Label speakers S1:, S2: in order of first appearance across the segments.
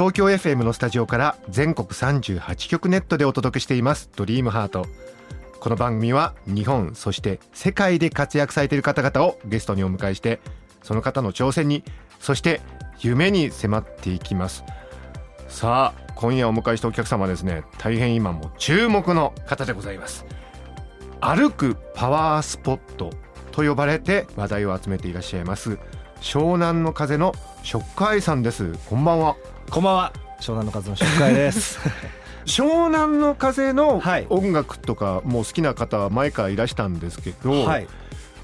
S1: 東京 FM のスタジオから全国38局ネットでお届けしています。ドリームハート。この番組は日本そして世界で活躍されている方々をゲストにお迎えしてその方の挑戦にそして夢に迫っていきます。さあ今夜お迎えしたお客様はですね大変今も注目の方でございます。歩くパワースポットと呼ばれて話題を集めていらっしゃいます湘南の風のショックアイさんです。こんばんは。
S2: こんばんは。湘南の風の紹介です。
S1: 湘南の風の
S2: はい。
S1: 音楽とかもう好きな方は前からいらしたんですけど、
S2: はい。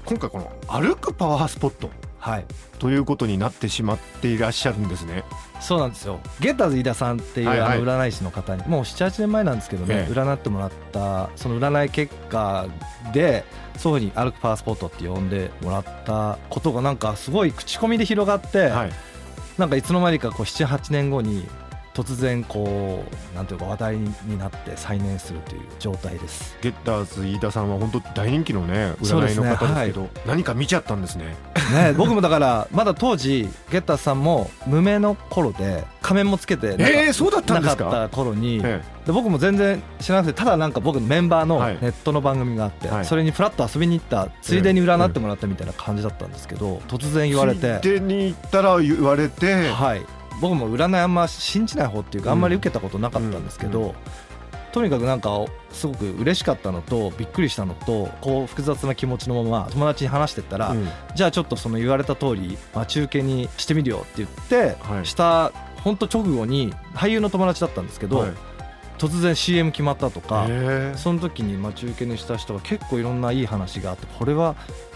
S1: 今回この歩くパワースポット
S2: はい。
S1: ということになってしまっていらっしゃるんですね。
S2: そうなんですよ。ゲッターズ飯田さんっていう
S1: はいはい。
S2: あの占い師の方にもう78年前なんですけどね
S1: ええ。
S2: 占ってもらったその占い結果でそういうふうに歩くパワースポットって呼んでもらったことがなんかすごい口コミで広がって
S1: はい
S2: なんかいつの間にかこう78年後に突然こうなんていうか話題になって再燃するという状態です。
S1: ゲッターズ飯田さんは本当大人気のね占いの方ですけど何か見ちゃったんですね
S2: ね。僕もだからまだ当時ゲッターズさんも無名の頃で仮面もつけてなんか
S1: えーそうだったんですか？
S2: なかった頃に
S1: え
S2: で僕も全然知らなくてただなんか僕のメンバーの
S1: はい。
S2: ネットの番組があって、
S1: はい。
S2: それにフラッと遊びに行ったついでに占ってもらったみたいな感じだったんですけど突然
S1: え
S2: 言われて、
S1: ついでに行ったら言われて、
S2: はい、僕も占いあんま信じない方っていうかあんまり受けたことなかったんですけど、とにかくなんかすごく嬉しかったのとびっくりしたのとこう複雑な気持ちのまま友達に話してったら、
S1: うん。
S2: じゃあちょっとその言われた通り待ち受けにしてみるよって言って、
S1: はい。
S2: した本当直後に俳優の友達だったんですけど、
S1: はい。
S2: 突然 CM 決まったとか、その時に待ち受けにした人が結構いろんないい話があってこれは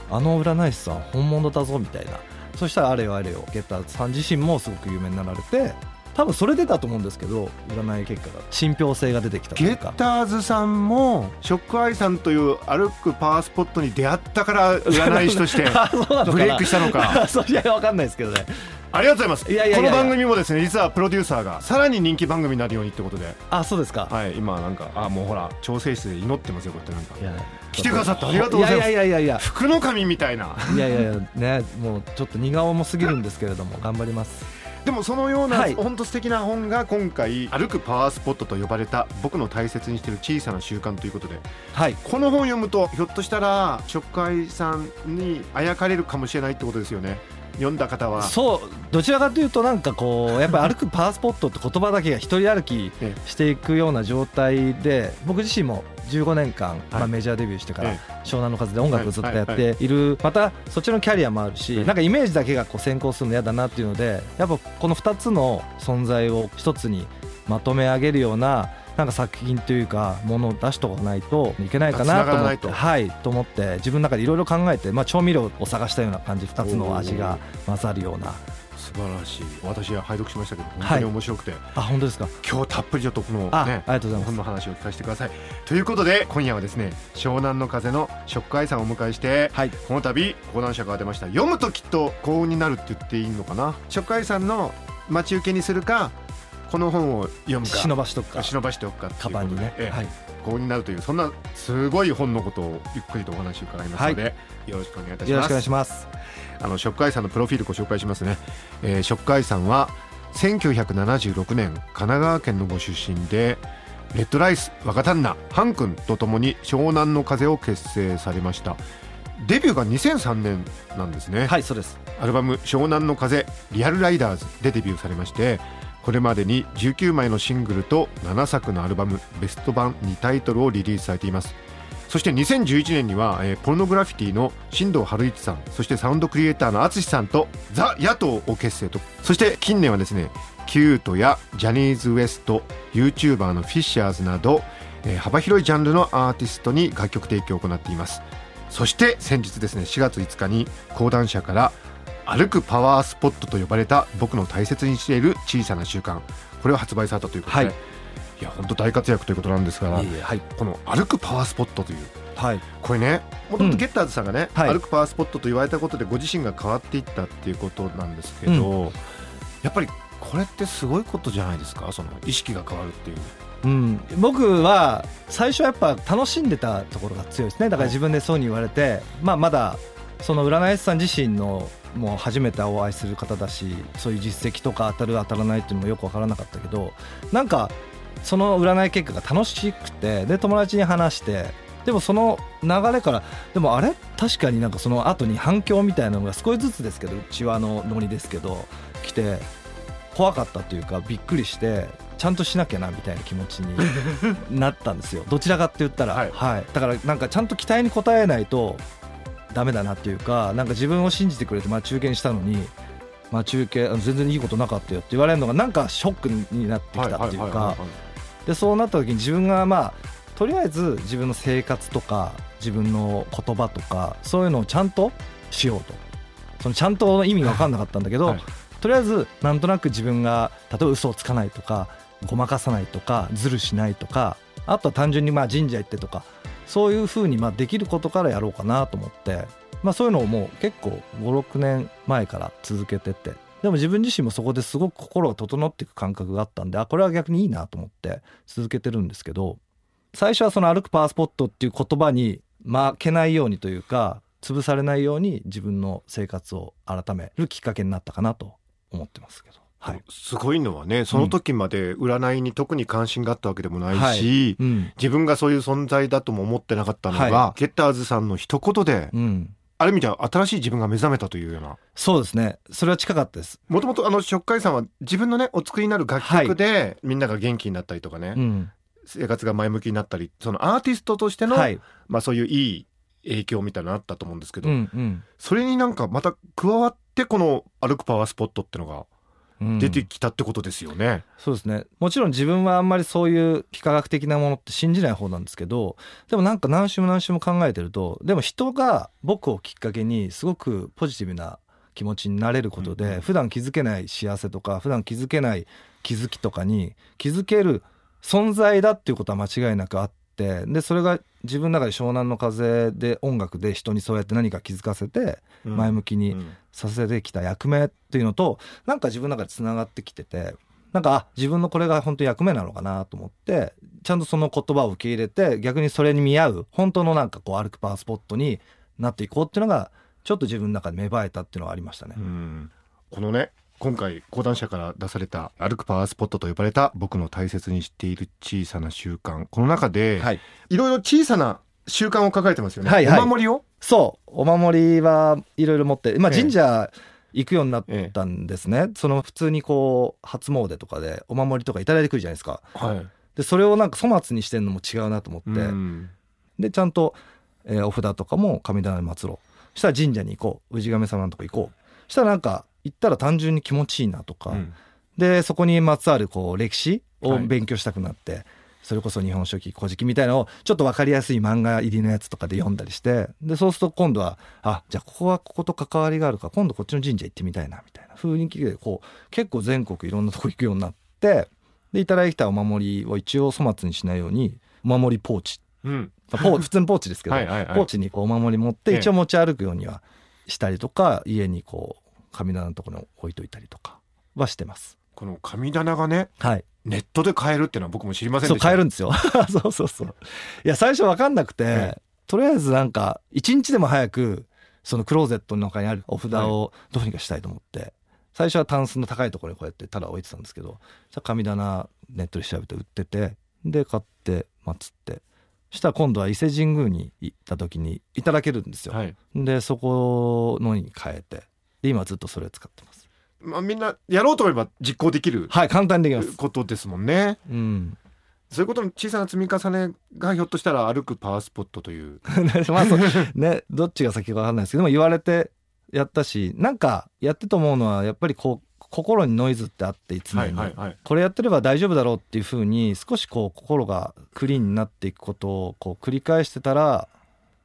S2: あの占い師さん本物だぞみたいな。そしたらあれよあれよゲッターズさん自身もすごく有名になられて多分それ出たと思うんですけど占い結果が。信憑性が出てきたと
S1: ゲッターズさんもショックアイさんという歩くパワースポットに出会ったから占い師として ブレイクしたのか。
S2: そりゃ分かんないですけどね。
S1: ありがとうございます。
S2: いやいやいやいや。
S1: この番組もですね実はプロデューサーがさらに人気番組になるようにってことで。
S2: あそうですか、
S1: はい今なんかあもうほら調整室で祈ってますよこうやってなんか。
S2: いや。
S1: 来てくださってありがとうございます。
S2: いやいやいやいや
S1: 福の神みたいな。い
S2: やいやいやねもうちょっと似顔も過ぎるんですけれども頑張ります
S1: でもそのような
S2: はい。
S1: 本当素敵な本が今回歩くパワースポットと呼ばれた僕の大切にしている小さな習慣ということで
S2: はい。
S1: この本を読むとひょっとしたらショックアイさんにあやかれるかもしれないってことですよね。読んだ方は。
S2: そうどちらかというとなんかこうやっぱり歩くパワースポットって言葉だけが一人歩き
S1: え。
S2: していくような状態で僕自身も15年間、まあ、メジャーデビューしてから
S1: え
S2: 湘南の風で音楽をずっとやっているまたそっちのキャリアもあるし
S1: ええ。
S2: なんかイメージだけがこう先行するの嫌だなっていうのでやっぱこの2つの存在を一つにまとめ上げるようななんか作品というかものを出しとかないといけないかなと思ってはいと思って自分の中でいろいろ考えて、まあ、調味料を探したような感じ2つの味が混ざるような
S1: 素晴らしい。私は拝読しましたけど本当に面白くて、
S2: あ本当ですか？
S1: 今日たっぷりちょっとこの
S2: あ
S1: ね
S2: ありがとうございます。
S1: 本の話を聞かせてください。ということで今夜はですね湘南の風のショックアイさんをお迎えして、
S2: はい。
S1: この度講談社から出ました読むときっと幸運になるって言っていいのかな？ショックアイさんの待ち受けにするかこの本を読むか
S2: 忍ばしとくか。
S1: 忍ばしておくか
S2: カバンにね、
S1: ええ
S2: はい、
S1: 幸運になるというそんなすごい本のことをゆっくりとお話を伺いますので、よろしくお願いいたします。
S2: よろしくお願いします
S1: あのショックアイさんのプロフィールご紹介しますね、えーショックアイさんは1976年神奈川県のご出身でレッドライス若旦那ハン君とともに湘南の風を結成されました。デビューが2003年なんですね、
S2: はいそうです。
S1: アルバム「湘南の風リアルライダーズ」でデビューされましてこれまでに19枚のシングルと7作のアルバムベスト版2タイトルをリリースされていますそして2011年には、えーポルノグラフィティの新藤春一さんそしてサウンドクリエイターの淳さんとザ・野党を結成と。そして近年はですねキュートやジャニーズ WEST YouTuber のフィッシャーズなど、えー幅広いジャンルのアーティストに楽曲提供を行っています。そして先日ですね4月5日に講談社から歩くパワースポットと呼ばれた僕の大切にしている小さな習慣これを発売されたということで、
S2: はい。
S1: い、や本当大活躍ということなんですが
S2: いえいえ。はい
S1: この歩くパワースポットという
S2: はい。
S1: これねもともとゲッターズさんがね、
S2: はい。
S1: 歩くパワースポットと言われたことでご自身が変わっていったっていうことなんですけど、やっぱりこれってすごいことじゃないですか？その意識が変わるっていう。
S2: うん、僕は最初はやっぱ楽しんでたところが強いですね。だから自分でそうに言われて、まあ、まだその占い師さん自身のもう初めてお会いする方だしそういう実績とか当たる当たらないっていうのもよく分からなかったけどなんかその占い結果が楽しくてで友達に話してでもその流れからでもあれ確かになんかその後に反響みたいなのが少しずつですけどうちはのノリですけど来て怖かったというかびっくりしてちゃんとしなきゃなみたいな気持ちに なったんですよ。どちらかって言ったら、
S1: は
S2: はい。いだからなんかちゃんと期待に応えないとダメだなっていうかなんか自分を信じてくれて待ち受けにしたのに待ち受けあの全然いいことなかったよって言われるのがなんかショックになってきたっていうかでそうなった時に自分がまあとりあえず自分の生活とか自分の言葉とかそういうのをちゃんとしようと。そのちゃんとの意味が分かんなかったんだけど、
S1: はい。
S2: とりあえずなんとなく自分が例えば嘘をつかないとかごまかさないとかずるしないとかあとは単純にまあ神社行ってとかそういうふうにまあできることからやろうかなと思って、まあ、そういうのをもう結構56年前から続けててでも自分自身もそこですごく心が整っていく感覚があったんであこれは逆にいいなと思って続けてるんですけど最初はその歩くパワースポットっていう言葉に負けないようにというか潰されないように自分の生活を改めるきっかけになったかなと思ってますけど。はい。
S1: すごいのはねその時まで占いに特に関心があったわけでもないし、
S2: うん。
S1: 自分がそういう存在だとも思ってなかったのが、
S2: は
S1: ゲッターズさんの一言で、
S2: うん。
S1: ある意味では新しい自分が目覚めたというような
S2: そうですね。それは近かったです。
S1: もともとあの食海さんは自分のねお作りになる楽曲で、みんなが元気になったりとかね、
S2: うん。
S1: 生活が前向きになったりそのアーティストとしての、
S2: はい。
S1: まあそういういい影響みたいなのあったと思うんですけど、
S2: うんうん
S1: それになんかまた加わってこの歩くパワースポットってのが
S2: うん。
S1: 出てきたってことですよね。
S2: そうですね。もちろん自分はあんまりそういう非科学的なものって信じない方なんですけどでもなんか何週も何週も考えてるとでも人が僕をきっかけにすごくポジティブな気持ちになれることで、
S1: うんうん。
S2: 普段気づけない幸せとか普段気づけない気づきとかに気づける存在だっていうことは間違いなくあってでそれが自分の中で湘南の風で音楽で人にそうやって何か気づかせて前向きに
S1: うん。
S2: させてきた役目っていうのとなんか自分の中でつながってきててなんかあ自分のこれが本当に役目なのかなと思ってちゃんとその言葉を受け入れて逆にそれに見合う本当のなんかこう歩くパワースポットになっていこうっていうのがちょっと自分の中で芽生えたっていうのはありましたね。
S1: うん。このね今回講談社から出された歩くパワースポットと呼ばれた僕の大切にしている小さな習慣。この中で、
S2: はい、
S1: いろいろ小さな習慣を書かれてますよね、
S2: はいはい。
S1: お守りを？
S2: そう。お守りはいろいろ持って、まあ、
S1: ええ。
S2: 神社行くようになったんですね、その普通にこう初詣とかでお守りとかいただいてくるじゃないですか。
S1: はい。
S2: でそれをなんか粗末にしてんのも違うなと思って、
S1: うん。
S2: でちゃんと、えーお札とかも神棚に祀ろう。したら神社に行こう。氏神様のとこ行こう。したらなんか行ったら単純に気持ちいいなとか、
S1: うん。
S2: でそこにまつわるこう歴史を
S1: はい。
S2: 勉強したくなって、それこそ「日本書紀」「古事記」みたいなのをちょっと分かりやすい漫画入りのやつとかで読んだりしてでそうすると今度はあじゃあここはここと関わりがあるか。ら今度こっちの神社行ってみたいなみたいな雰囲気でこう結構全国いろんなとこ行くようになってでいただいたお守りを一応粗末にしないようにお守りポーチ。
S1: うん。
S2: まあポー普通のポーチですけど
S1: はいはいはい。
S2: ポーチにこうお守り持って
S1: ええ。
S2: 一応持ち歩くようにはしたりとか家にこう神棚のところに置いといたりとかはしてます。
S1: この神棚がね
S2: はい、
S1: ネットで買えるっていうのは僕も知りませんでした。
S2: 買えるんですよ。そうそうそう。いや最初分かんなくて、
S1: え
S2: とりあえずなんか一日でも早くそのクローゼットの中にあるお札をどうにかしたいと思って、最初はタンスの高いところにこうやってただ置いてたんですけど神棚ネットで調べて売っててで買って祀って。そしたら今度は伊勢神宮に行った時にいただけるんですよ、
S1: はい。
S2: でそこのに変えてで今ずっとそれを使ってます。
S1: まあ、みんなやろうと思えば実行できる
S2: はい簡単にできます。
S1: ことですもんね。
S2: うん。
S1: そういうことの小さな積み重ねがひょっとしたら歩くパワースポットという。
S2: まあそうねどっちが先か分かんないですけどでも言われてやったしなんかやってと思うのはやっぱりこう心にノイズってあっていつも、
S1: はいはいはい。
S2: これやってれば大丈夫だろうっていうふうに少しこう心がクリーンになっていくことをこう繰り返してたら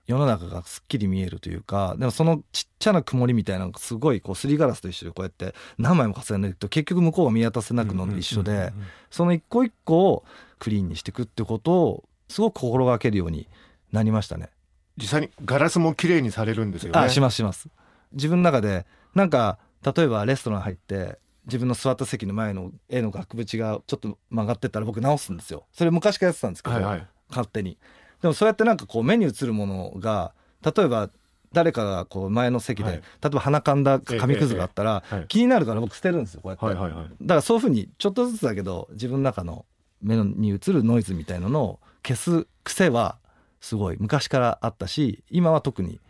S2: 世の中がすっきり見えるというかでもそのちっちゃな曇りみたいなのがすごいこうすりガラスと一緒でこうやって何枚も重ねていくと結局向こうが見渡せなくなるのと一緒でその一個一個をクリーンにしていくってことをすごく心がけるようになりましたね。
S1: 実際にガラスも綺麗にされるんですよね。
S2: あしますします。自分の中でなんか例えばレストラン入って自分の座った席の前の絵の額縁がちょっと曲がってたら僕直すんですよ。それ昔からやってたんですけど、
S1: はいはい。
S2: 勝手にでもそうやってなんかこう目に映るものが例えば誰かがこう前の席で、
S1: はい。
S2: 例えば鼻かんだ紙くずがあったら、
S1: えええ
S2: 気になるから僕捨てるんですよこうやって、
S1: はいはいはい。
S2: だからそういうふうにちょっとずつだけど自分の中の目に映るノイズみたいなのを消す癖はすごい昔からあったし今は特に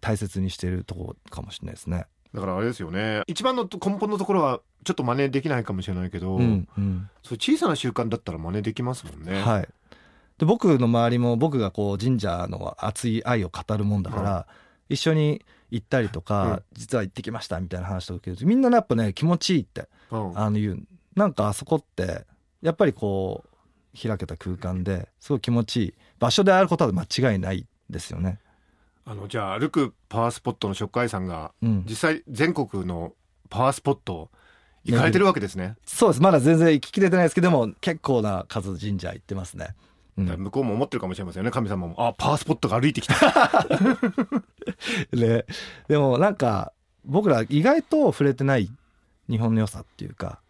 S2: 大切にしているところかもしれないですね。
S1: だからあれですよね。一番の根本のところはちょっと真似できないかもしれないけど、
S2: うんうん。
S1: そう小さな習慣だったら真似できますもんね、
S2: はい、で僕の周りも僕がこう神社の熱い愛を語るもんだから、一緒に行ったりとか、
S1: うん。
S2: 実は行ってきましたみたいな話とか受けるとみんなやっぱね気持ちいいって
S1: うん。
S2: あの言う。なんかあそこってやっぱりこう開けた空間ですごい気持ちいい。場所であることは間違いないですよね。
S1: あのじゃあ歩くパワースポットの食会さんが
S2: うん、
S1: 実際全国のパワースポット行かれてるわけですね、
S2: そうです。まだ全然行ききれてないですけどでも結構な数神社行ってますね。
S1: 向こうも思ってるかもしれませんよね。神様も。あパワースポットが歩いてきた。
S2: で でもなんか僕ら意外と触れてない日本の良さっていうか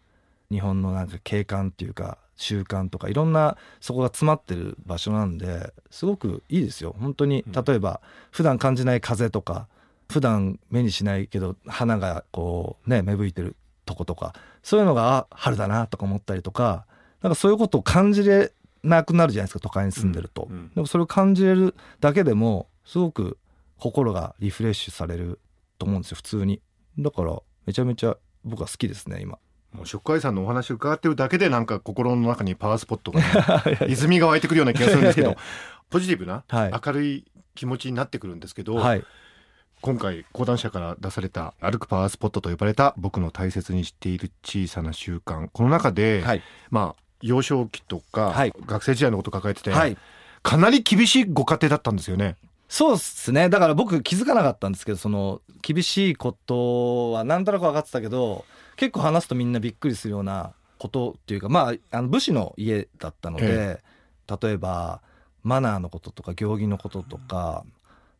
S2: 日本のなんか景観っていうか習慣とかいろんなそこが詰まってる場所なんですごくいいですよ。本当に
S1: うん。
S2: 例えば普段感じない風とか普段目にしないけど花がこうね芽吹いてるとことかそういうのがあ春だなとか思ったりとかなんかそういうことを感じれなくなるじゃないですか都会に住んでると。
S1: うんうん
S2: でもそれを感じれるだけでもすごく心がリフレッシュされると思うんですよ普通に。だからめちゃめちゃ僕は好きですね今。
S1: もう食会さんのお話を伺ってるだけでなんか心の中にパワースポットが、ね、泉が湧いてくるような気がするんですけどポジティブな、
S2: はい。
S1: 明るい気持ちになってくるんですけど、
S2: はい。
S1: 今回講談社から出された歩くパワースポットと呼ばれた僕の大切にしている小さな習慣この中で、
S2: はい。
S1: まあ幼少期とか、
S2: はい。
S1: 学生時代のことを抱えてて、
S2: はい。
S1: かなり厳しいご家庭だったんですよね。
S2: そうっすね。だから僕気づかなかったんですけどその厳しいことはなんとなく分かってたけど結構話すとみんなびっくりするようなことっていうかまああの武士の家だったので、例えばマナーのこととか行儀のこととか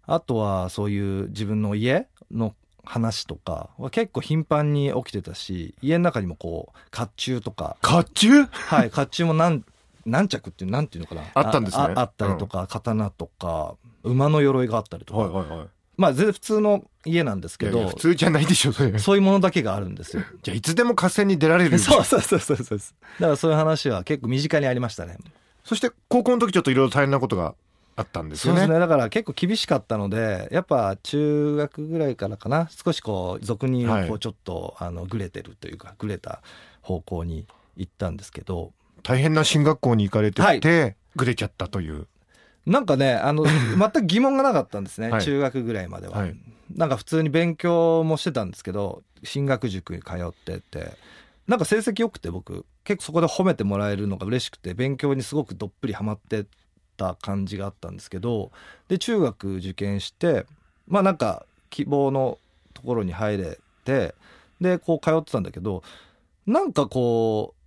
S2: あとはそういう自分の家の話とかは結構頻繁に起きてたし家の中にもこう甲冑とか。
S1: 甲冑？
S2: はい甲冑も何何着っていうなんていうのかな。
S1: あったんですね。
S2: ああったりとか、刀とか馬の鎧があったりとか、
S1: はいはいはい。
S2: まあ全然普通の家なんですけど
S1: 普通じゃないでしょそれ。
S2: そういうものだけがあるんですよ。
S1: じゃあいつでも合戦に出られる。
S2: そうそうそうそうそうだからそういう話は結構身近にありましたね。
S1: そして高校の時ちょっといろいろ大変なことがあったんですよね。
S2: そうですね。だから結構厳しかったのでやっぱ中学ぐらいからかな。少しこう俗にこうちょっとあのグレてるというかグレた方向に行ったんですけど。
S1: 大変な進学校に行かれてて、
S2: はい。
S1: ぐれちゃったという。
S2: なんかねあの 全く疑問がなかったんですね、
S1: はい。
S2: 中学ぐらいまでは、
S1: はい。
S2: なんか普通に勉強もしてたんですけど進学塾に通ってて。なんか成績良くて僕結構そこで褒めてもらえるのが嬉しくて勉強にすごくどっぷりハマってた感じがあったんですけどで中学受験してまあなんか希望のところに入れてでこう通ってたんだけどなんかこう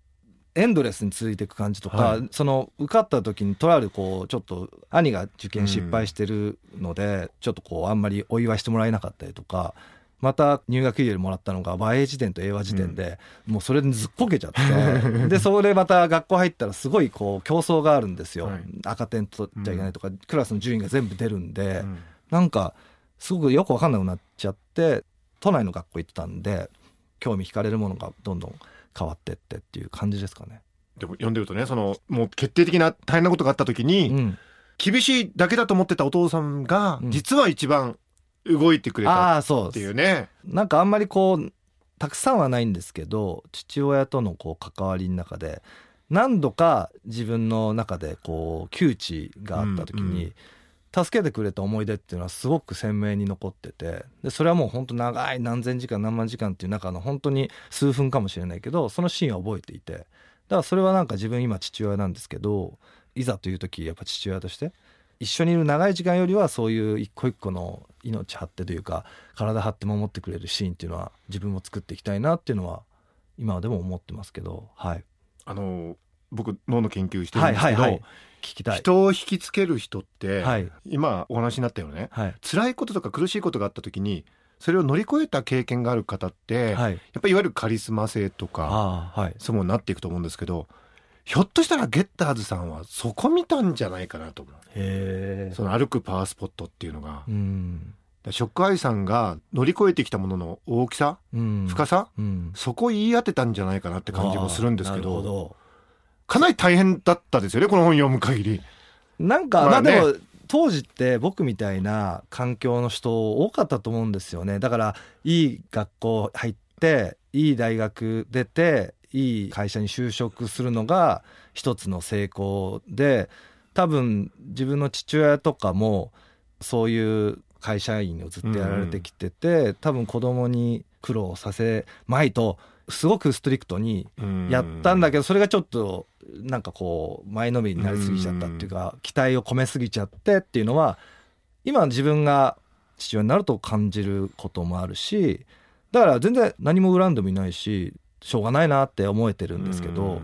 S2: エンドレスに続いていく感じとか、
S1: はい。
S2: その受かった時にとあるこうちょっと兄が受験失敗してるので、ちょっとこうあんまりお祝いしてもらえなかったりとかまた入学医療もらったのが和英辞典と英和辞典で、もうそれでずっこけちゃって。でそれまた学校入ったらすごいこう競争があるんですよ、
S1: はい。
S2: 赤点取っちゃいけないとか、クラスの順位が全部出るんで、
S1: うん。
S2: なんかすごくよく分かんなくなっちゃって都内の学校行ってたんで興味惹かれるものがどんどん変わってってっていう感じですかね。
S1: でも読んでるとねそのもう決定的な大変なことがあった時に、
S2: うん、
S1: 厳しいだけだと思ってたお父さんが、
S2: うん。
S1: 実は一番動いてくれたっていうね。
S2: なんかあんまりこうたくさんはないんですけど父親とのこう関わりの中で何度か自分の中でこう窮地があった時に助けてくれた思い出っていうのはすごく鮮明に残っててでそれはもう本当長い何千時間何万時間っていう中の本当に数分かもしれないけどそのシーンは覚えていて。だからそれはなんか自分今父親なんですけどいざという時やっぱ父親として一緒にいる長い時間よりはそういう一個一個の命張ってというか体張って守ってくれるシーンっていうのは自分も作っていきたいなっていうのは今でも思ってますけどはい。
S1: あの僕脳の研究してるんですけど、
S2: はいはいはい。聞きたい
S1: 人を引きつける人って、
S2: はい。
S1: 今お話になったよね
S2: はい。
S1: 辛いこととか苦しいことがあった時にそれを乗り越えた経験がある方って、や
S2: はい。
S1: っぱりいわゆるカリスマ性とか
S2: はい。
S1: そうもなっていくと思うんですけどひょっとしたらゲッターズさんはそこ見たんじゃないかなと思う。その歩くパワースポットっていうのが。
S2: うん。
S1: ショックアイさんが乗り越えてきたものの大きさ
S2: うん。
S1: 深さ、
S2: うん。
S1: そこ言い当てたんじゃないかなって感じもするんですけど。
S2: ど。
S1: かなり大変だったですよねこの本読む限り。
S2: なんか、
S1: まあね。
S2: まあでも当時って僕みたいな環境の人多かったと思うんですよね。だからいい学校入っていい大学出ていい会社に就職するのが一つの成功で多分自分の父親とかもそういう会社員をずっとやられてきてて、多分子供に苦労させまいとすごくストリクトにやったんだけどそれがちょっとなんかこう前のめりになりすぎちゃったっていうか期待を込めすぎちゃってっていうのは今自分が父親になると感じることもあるしだから全然何も恨んでもいないししょうがないなって思えてるんですけど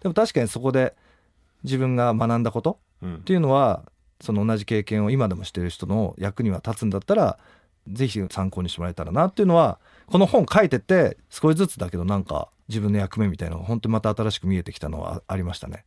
S2: でも確かにそこで自分が学んだこと
S1: うん
S2: っていうのはその同じ経験を今でもしてる人の役には立つんだったらぜひ参考にしてもらえたらなっていうのはこの本書いてて少しずつだけどなんか自分の役目みたいなのが本当にまた新しく見えてきたのはあありましたね。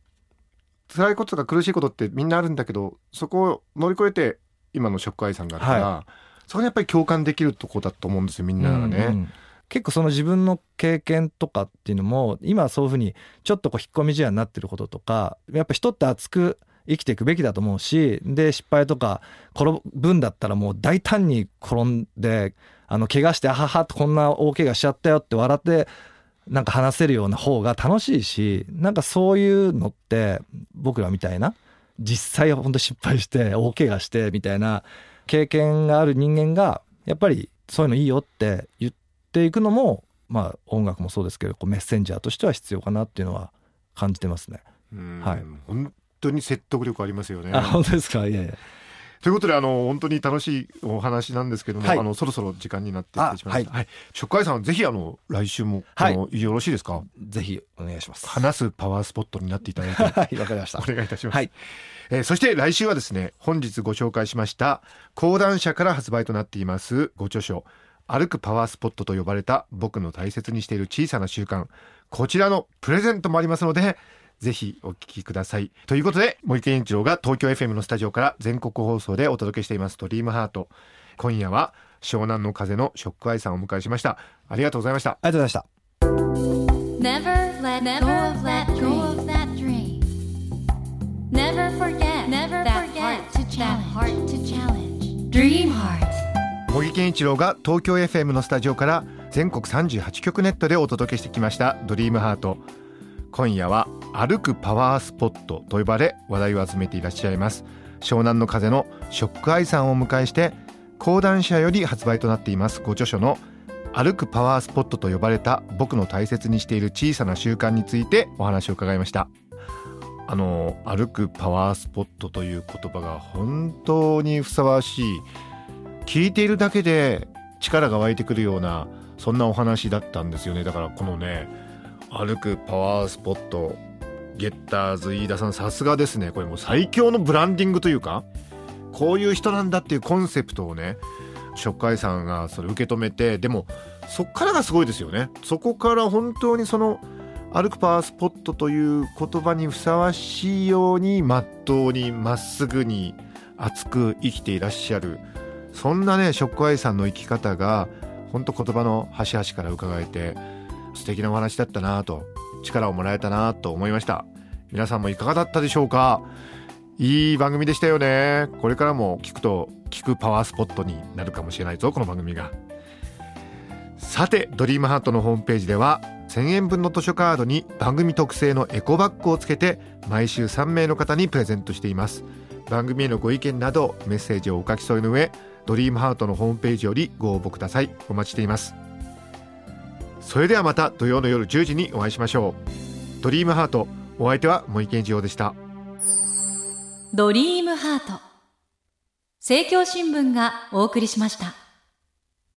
S1: 辛いこととか苦しいことってみんなあるんだけどそこを乗り越えて今のショックアイさんがあるから、そこにやっぱり共感できるとこだと思うんですよみんながね。
S2: うんうん結構その自分の経験とかっていうのも今そういうふうにちょっとこう引っ込み思案になってることとかやっぱ人って熱く生きていくべきだと思うしで失敗とか転ぶんだったらもう大胆に転んであの怪我してあははこんな大怪我しちゃったよって笑ってなんか話せるような方が楽しいしなんかそういうのって僕らみたいな実際本当失敗して大怪我してみたいな経験がある人間がやっぱりそういうのいいよって言っていくのもまあ音楽もそうですけどこうメッセンジャーとしては必要かなっていうのは感じてますね。
S1: うん
S2: はい
S1: 本当に説得力ありますよね。
S2: あ本当ですか？いやいや
S1: ということであの本当に楽しいお話なんですけども、
S2: はい
S1: あのそろそろ時間になってきてしまいました。
S2: あ
S1: はい、ショックアイさんはぜひあの来週も、
S2: はい
S1: あのよろしいですか？
S2: ぜひお願いします。
S1: 話すパワースポットになっていただいて
S2: はいわかりました
S1: お。願いいたします。
S2: はい
S1: えーそして来週はですね本日ご紹介しました講談社から発売となっていますご著書歩くパワースポットと呼ばれた僕の大切にしている小さな習慣こちらのプレゼントもありますのでぜひお聞きくださいということで森健一郎が東京 FM のスタジオから全国放送でお届けしています「ドリームハート今夜は湘南の風のショックアイさんをお迎えしましたありがとうございました
S2: ありがとうございました。
S3: Never let go of that go of that dream. Never forget never that forget heart to challenge. That heart to challenge. Dream heart.
S1: 茂木健一郎が東京 FM のスタジオから全国38局ネットでお届けしてきました「ドリームハート。今夜は歩くパワースポットと呼ばれ話題を集めていらっしゃいます。湘南の風のショックアイさんをお迎えして講談社より発売となっています。ご著書の歩くパワースポットと呼ばれた僕の大切にしている小さな習慣についてお話を伺いました。あの歩くパワースポットという言葉が本当にふさわしい聞いているだけで力が湧いてくるようなそんなお話だったんですよね。だからこのね歩くパワースポットゲッターズ飯田さんさすがですね。これもう最強のブランディングというかこういう人なんだっていうコンセプトをねショックアイさんがそれ受け止めてでもそっからがすごいですよね。そこから本当にその歩くパワースポットという言葉にふさわしいようにまっとうにまっすぐに熱く生きていらっしゃるそんなねショックアイさんの生き方が本当言葉の端々から伺えて素敵なお話だったなと力をもらえたなと思いました。皆さんもいかがだったでしょうか？いい番組でしたよね。これからも聞くと聞くパワースポットになるかもしれないぞこの番組が。さてドリームハートのホームページでは1000円分の図書カードに番組特製のエコバッグをつけて毎週3名の方にプレゼントしています。番組へのご意見などメッセージをお書き添えの上ドリームハートのホームページよりご応募ください。お待ちしています。それではまた土曜の夜10時にお会いしましょう。ドリームハートお相手は森健次郎でした。
S4: ドリームハート。政教新聞がお送りしました。